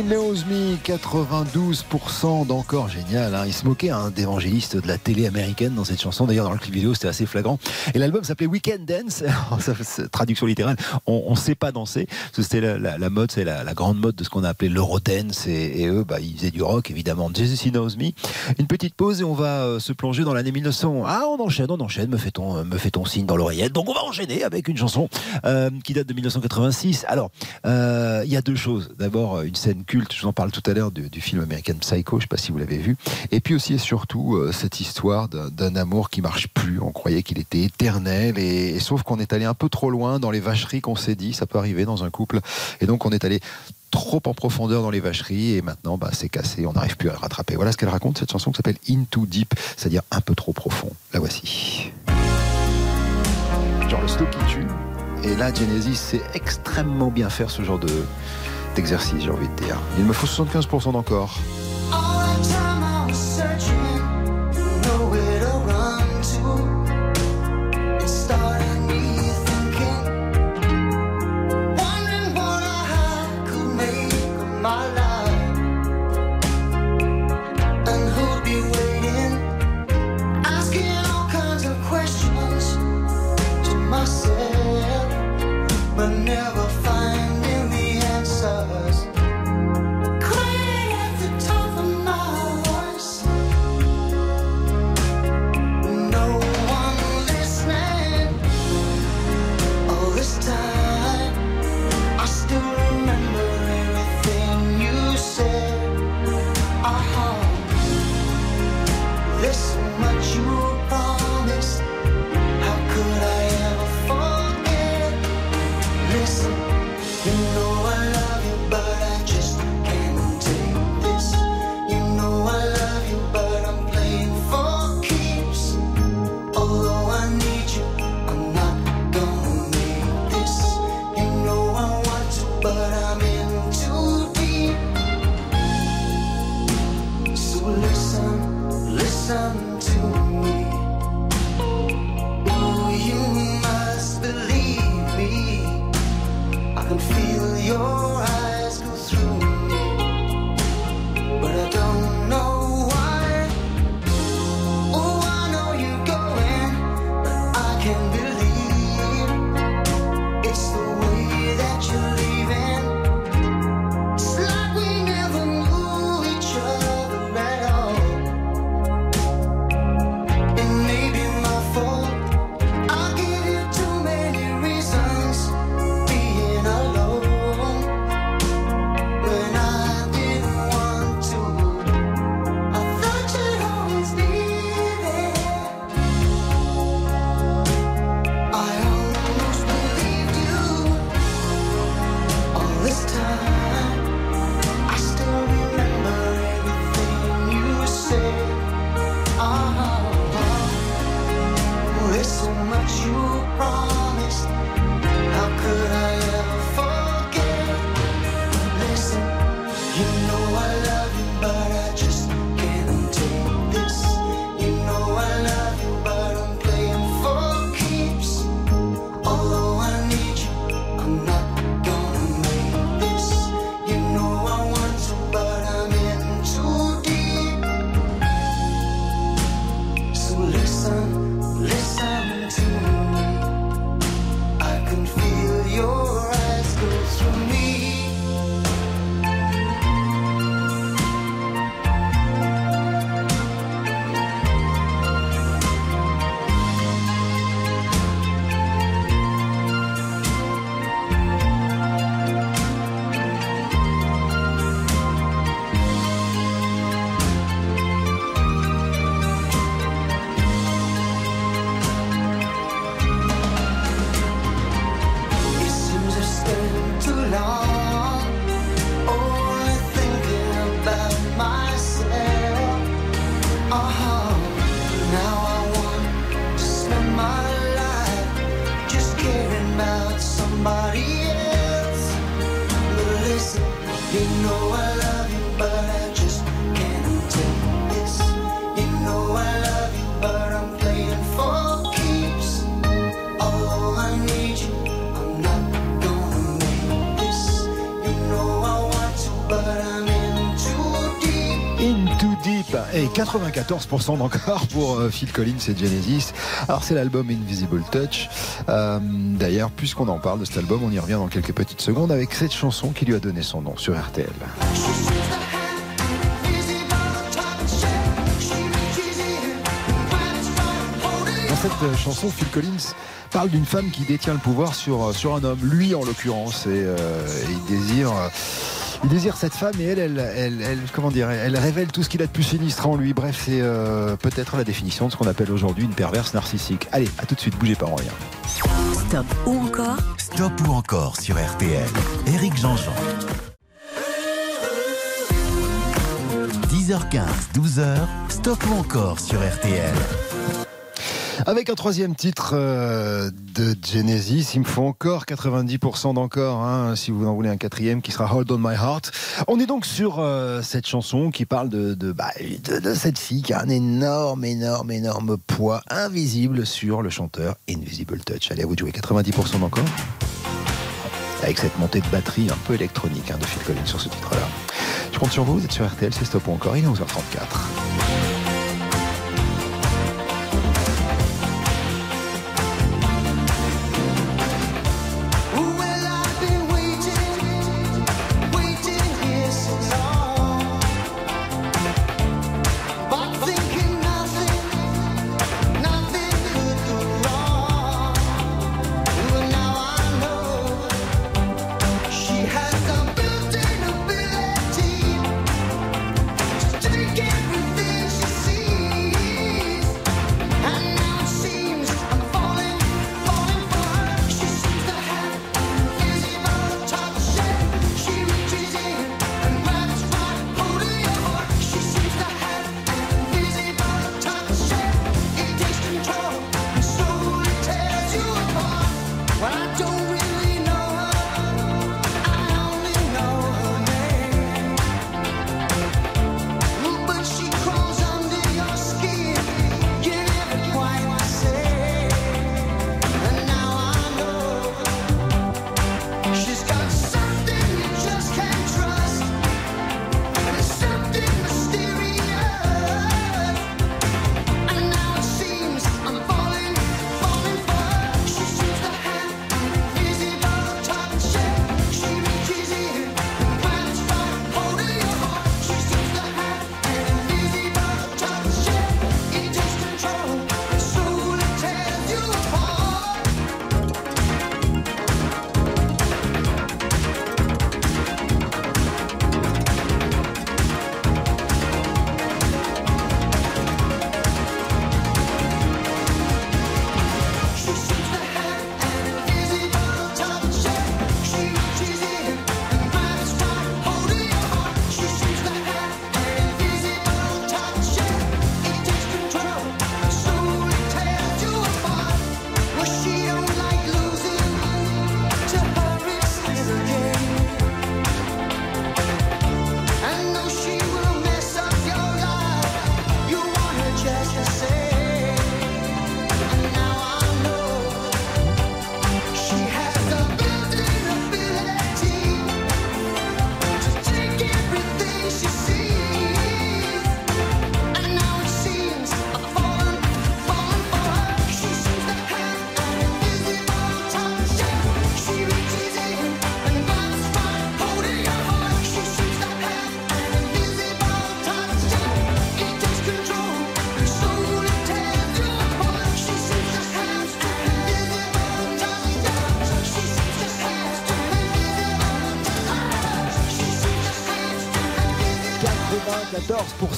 Et Me, 92% d'encore génial. hein. Il se moquait hein, d'évangélistes de la télé américaine dans cette chanson. D'ailleurs, dans le clip vidéo, c'était assez flagrant. Et l'album s'appelait Weekend Dance. Traduction littérale. On ne sait pas danser. C'était la, la- la mode, c'est la, la grande mode de ce qu'on a appelé l'Eurodance. Et, et eux, bah, ils faisaient du rock, évidemment. Jesus He Knows Me. Une petite pause et on va euh, se plonger dans l'année 1900. Ah, on enchaîne, on enchaîne. Me fait-on euh, me fait-on signe dans l'oreillette. Donc, on va enchaîner avec une chanson euh, qui date de 1986. Alors, euh, il y a deux choses. D'abord, euh, une scène je vous en parle tout à l'heure du, film American Psycho, je ne sais pas si vous l'avez vu. Et puis aussi et surtout, euh, cette histoire d'un amour qui marche plus. On croyait qu'il était éternel, et, et sauf qu'on est allé un peu trop loin dans les vacheries qu'on s'est dit, ça peut arriver dans un couple. Et donc, on est allé trop en profondeur dans les vacheries et maintenant bah, c'est cassé, on n'arrive plus à le rattraper. Voilà ce qu'elle raconte, cette chanson qui s'appelle Into Deep, c'est-à-dire un peu trop profond. La voici. Genre le slow qui tue. Et là, Genesis sait extrêmement bien faire ce genre de d'exercice, j'ai envie de dire. Il me faut 75% d'encore. Et 94% d'encore pour euh, Phil Collins et Genesis. Alors c'est l'album Invisible Touch. Euh, D'ailleurs, puisqu'on en parle de cet album, on y revient dans quelques petites secondes avec cette chanson qui lui a donné son nom sur RTL. Dans cette euh, chanson, Phil Collins parle d'une femme qui détient le pouvoir sur, sur un homme, lui en l'occurrence, et, il désire. Il désire cette femme et elle, elle, elle, elle- comment dire, elle révèle tout ce qu'il a de plus sinistre en lui. Bref, c'est euh, peut-être la définition de ce qu'on appelle aujourd'hui une perverse narcissique. Allez, à tout de suite, bougez pas en rien. Stop ou encore Stop ou encore sur RTL. Éric Jean-Jean. 10h15, 12h, stop ou encore sur RTL. Avec un troisième titre euh, de Genesis, il me faut encore 90% d'encore, hein, si vous en voulez un quatrième qui sera Hold on My Heart. On est donc sur euh, cette chanson qui parle bah, de cette fille qui a un énorme, énorme, énorme poids invisible sur le chanteur Invisible Touch. Allez, à vous de jouer 90% d'encore avec cette montée de batterie un peu électronique hein, de Phil Collins sur ce titre-là. Je compte sur vous, vous êtes sur RTL, c'est Stop ou encore, il est 11h34.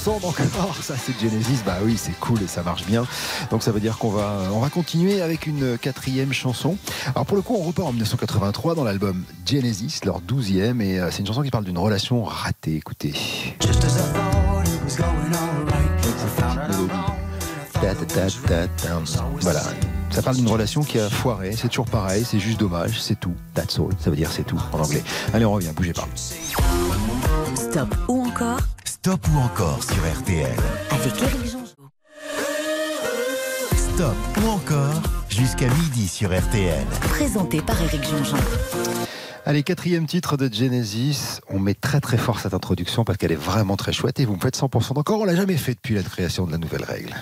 14% d'encore. Ça, c'est Genesis. Bah oui, c'est cool et ça marche bien. Donc ça veut dire qu'on va, on va continuer avec une quatrième chanson. Alors pour le coup, on repart en 1983 dans l'album Genesis, leur douzième, et euh, c'est une chanson qui parle d'une relation ratée. Écoutez. Just as I thought it was going all right. Voilà. Ça parle d'une relation qui a foiré, c'est toujours pareil, c'est juste dommage, c'est tout. That's all, ça veut dire c'est tout en anglais. Allez, on revient, bougez pas. Stop ou encore Stop ou encore sur RTL. avec Éric Jean-Jean. Stop ou encore jusqu'à midi sur RTL. Présenté par Éric Jean-Jean. Allez, quatrième titre de Genesis. On met très très fort cette introduction parce qu'elle est vraiment très chouette et vous me faites 100% d'encore. On l'a jamais fait depuis la création de la nouvelle règle.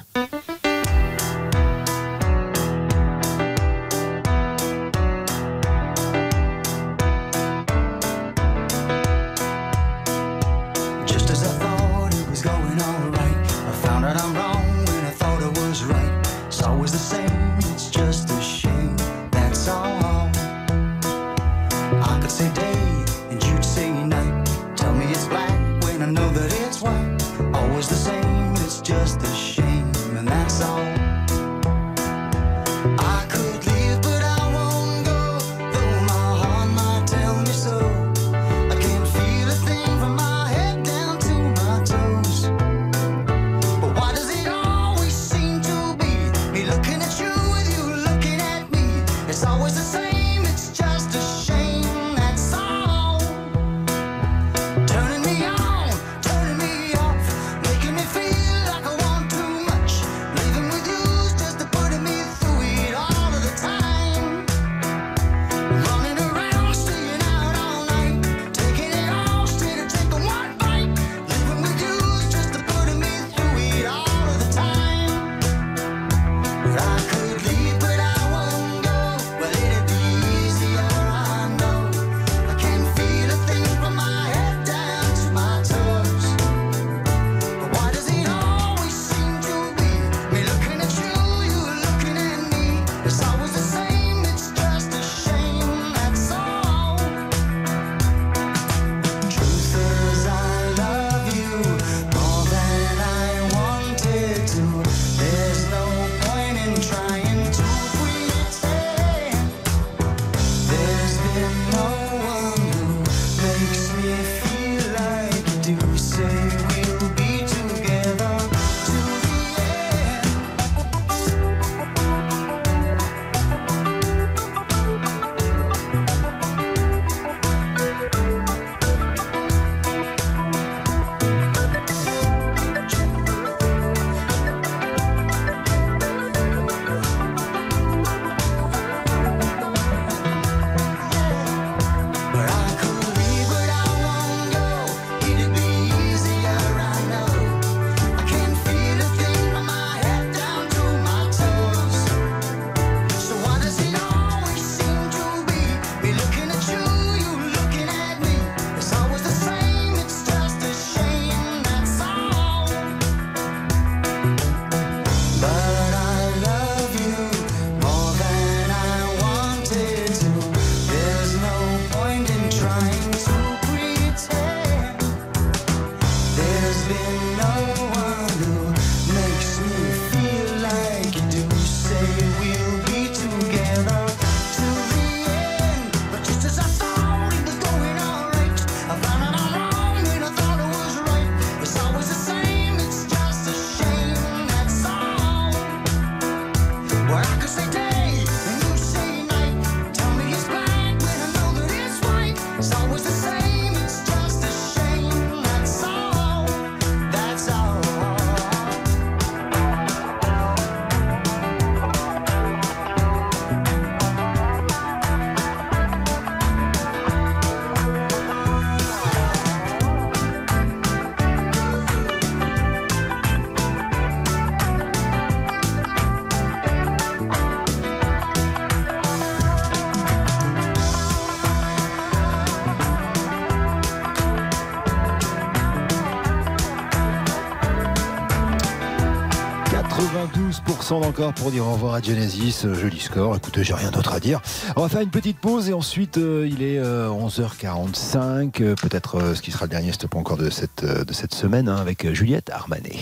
Encore pour dire au revoir à Genesis. Euh, Joli score. Écoutez, j'ai rien d'autre à dire. On va faire une petite pause et ensuite euh, il est euh, 11h45. euh, Peut-être ce qui sera le dernier stop encore de cette, de cette semaine hein, avec Juliette Armanet.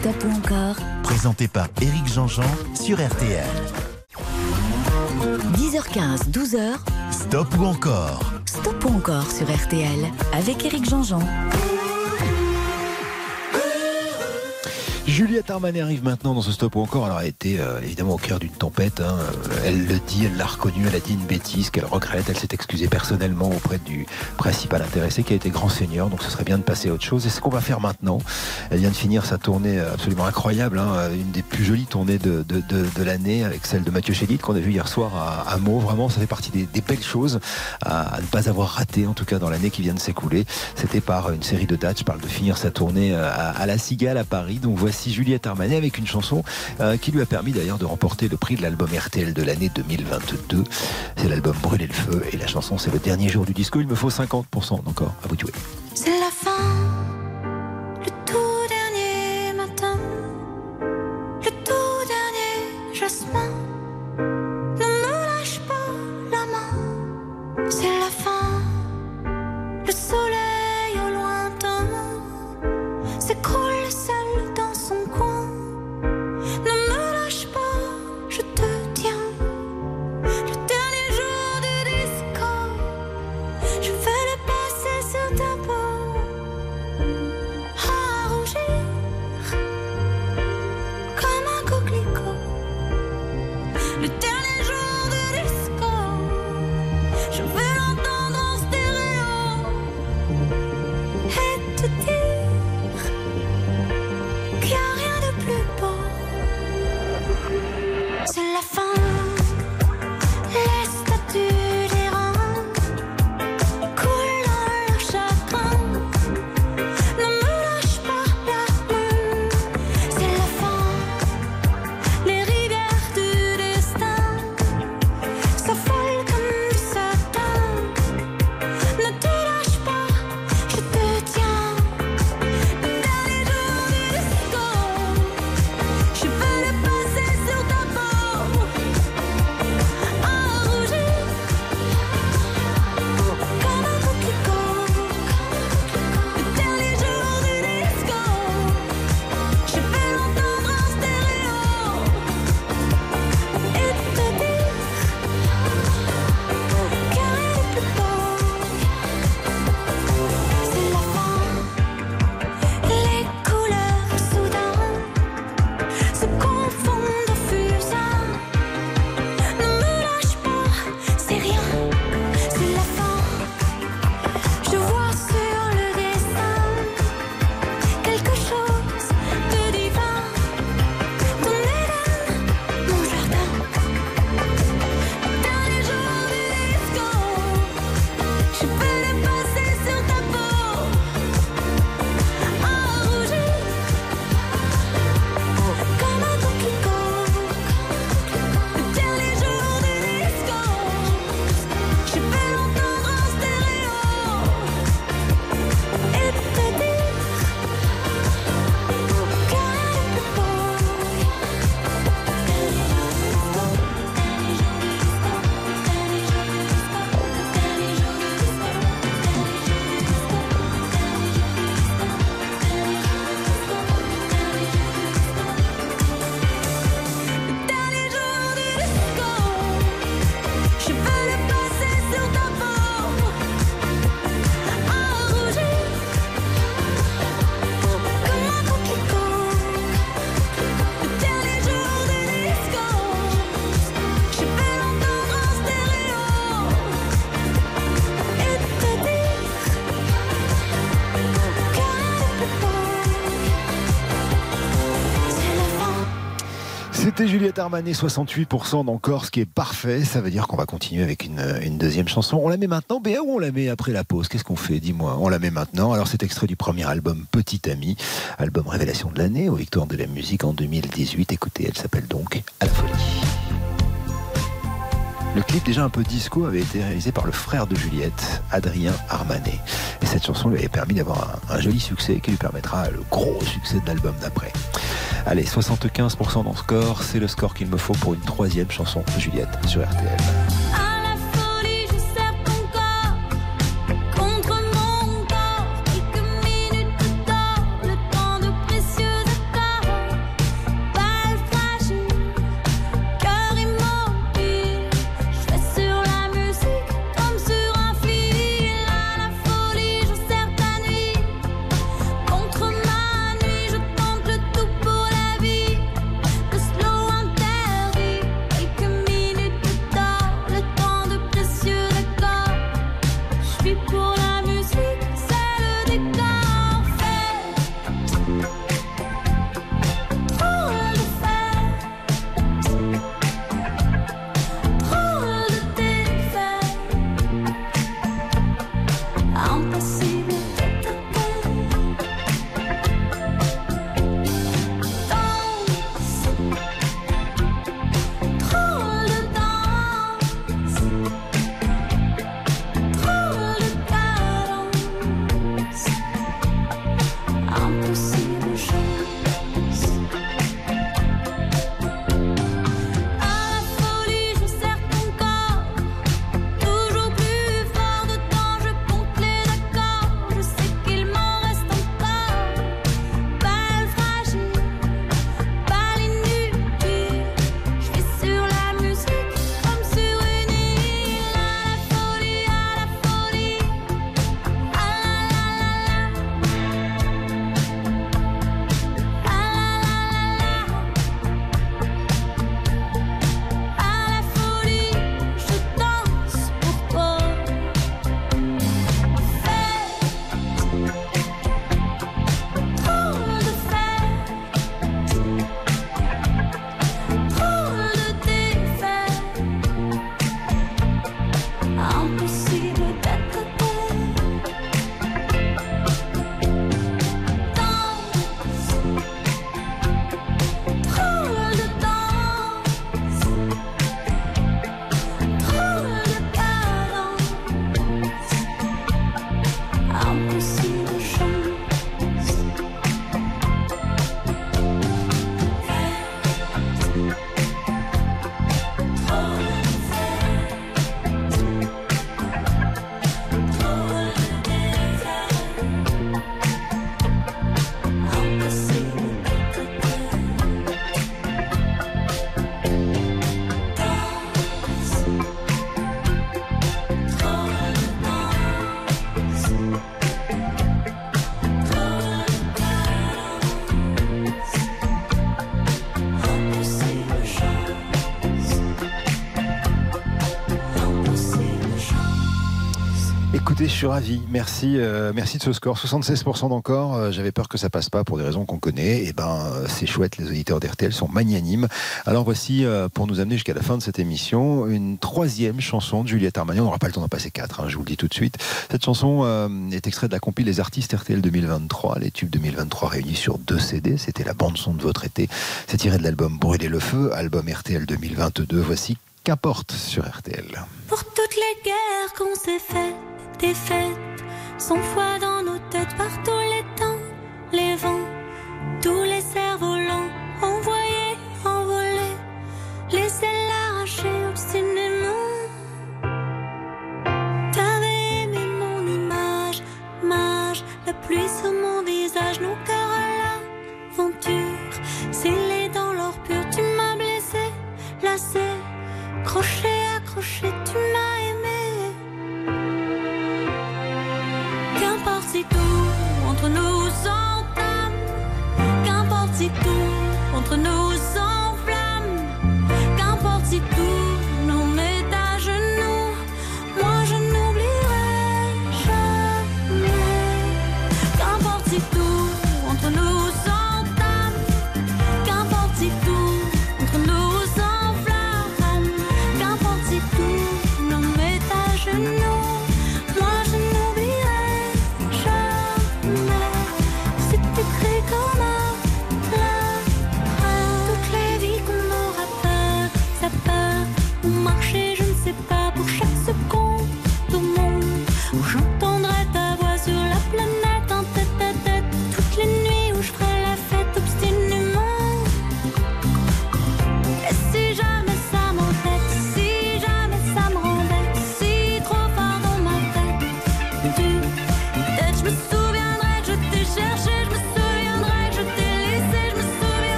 Stop encore Présenté par Éric Jean-Jean sur RTL. 10h15, 12h, Stop ou encore? Stop ou encore sur RTL avec Éric Jean-Jean. Juliette Armanet arrive maintenant dans ce stop ou encore. Alors, elle a été euh, évidemment au cœur d'une tempête. hein. Euh, Elle le dit, elle l'a reconnu, elle a dit une bêtise qu'elle regrette. Elle s'est excusée personnellement auprès du principal intéressé qui a été grand seigneur. Donc, ce serait bien de passer à autre chose. Et ce qu'on va faire maintenant. Elle vient de finir sa tournée absolument incroyable, hein, une des plus jolies tournées de, l'année avec celle de Mathieu Chédid qu'on a vu hier soir à, à. Vraiment, ça fait partie des, belles choses à, ne pas avoir raté, en tout cas dans l'année qui vient de s'écouler. C'était par une série de dates. Je parle de finir sa tournée euh, à, à la Cigale à Paris. Donc voici Juliette Armanet avec une chanson euh, qui lui a permis d'ailleurs de remporter le prix de l'album RTL de l'année 2022. C'est l'album Brûler le feu et la chanson c'est le dernier jour du disco. Il me faut 50% encore. À vous de. C'est la fin, C'était Juliette Armanet, 68% d'encore, ce qui est parfait. Ça veut dire qu'on va continuer avec une, deuxième chanson. On la met maintenant, Béa, ou on la met après la pause? Qu'est-ce qu'on fait? Dis-moi. On la met maintenant. Alors, c'est extrait du premier album Petit Ami, album révélation de l'année aux Victoires de la musique en 2018. Écoutez, elle s'appelle donc À la folie. Le clip, déjà un peu disco, avait été réalisé par le frère de Juliette, Adrien Armanet. Et cette chanson lui avait permis d'avoir un, joli succès qui lui permettra le gros succès de l'album d'après. Allez, 75% dans le score, c'est le score qu'il me faut pour une troisième chanson de Juliette sur RTL. Suis ravi. Merci, euh, merci de ce score. 76% d'encore. Euh, J'avais peur que ça passe pas pour des raisons qu'on connaît. Et ben, euh, c'est chouette. Les auditeurs d'RTL sont magnanimes. Alors voici, pour nous amener jusqu'à la fin de cette émission, une troisième chanson de Juliette Armanet. On n'aura pas le temps d'en passer quatre. hein, je vous le dis tout de suite. Cette chanson est extraite de la compil Les artistes RTL 2023. Les tubes 2023 réunis sur deux CD. C'était la bande son de votre été. C'est tiré de l'album Brûler le feu, album RTL 2022. Voici Qu'importe sur RTL. Pour toutes les guerres qu'on s'est faites, fêtes, sans foi dans nos têtes, par tous les temps, les vents, tous les cerfs-volants, envoyés, envolés, les ailes obstinément. T'avais aimé mon image, mage, la pluie sur mon visage, nos cœurs à l'aventure, scellés dans l'or pur, tu m'as blessé, lassé. Crochet, accroché, tu m'as tout entre nous s'entame Qu'importe si tout entre nous.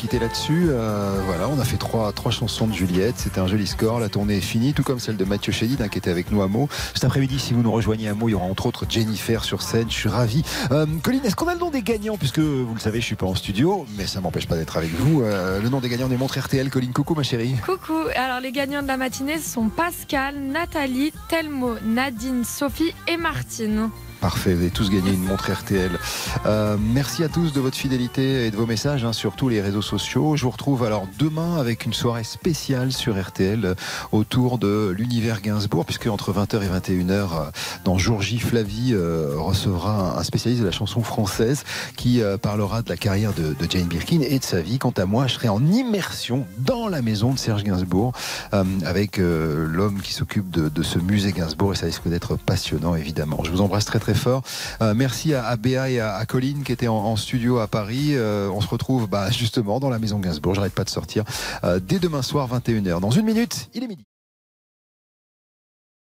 Quitter là-dessus. Euh, voilà, on a fait trois, trois chansons de Juliette. C'était un joli score. La tournée est finie, tout comme celle de Mathieu Chédid, hein, qui était avec nous à Meaux. Cet après-midi, si vous nous rejoignez à Meaux, il y aura entre autres Jennifer sur scène. Je suis ravi. Euh, Colline, est-ce qu'on a le nom des gagnants? Puisque vous le savez, je suis pas en studio, mais ça m'empêche pas d'être avec vous. Euh, le nom des gagnants des montres RTL. Colline, coucou ma chérie. Coucou, alors les gagnants de la matinée sont Pascal, Nathalie, Telmo, Nadine, Sophie et Martine. Parfait, vous avez tous gagné une montre RTL. Euh, merci à tous de votre fidélité et de vos messages hein, sur tous les réseaux sociaux. Je vous retrouve alors demain avec une soirée spéciale sur RTL euh, autour de l'univers Gainsbourg, puisque entre 20h et 21h, euh, dans Jour J, Flavie euh, recevra un, spécialiste de la chanson française qui euh, parlera de la carrière de, de Jane Birkin et de sa vie. Quant à moi, je serai en immersion dans la maison de Serge Gainsbourg euh, avec l'homme qui s'occupe de, de ce musée Gainsbourg et ça risque d'être passionnant évidemment. Je vous embrasse très Euh, merci à, à et à, à Colline qui étaient en, en studio à Paris. Euh, on se retrouve bah, justement dans la maison Gainsbourg. J'arrête pas de sortir euh, dès demain soir 21h. Dans une minute, il est midi.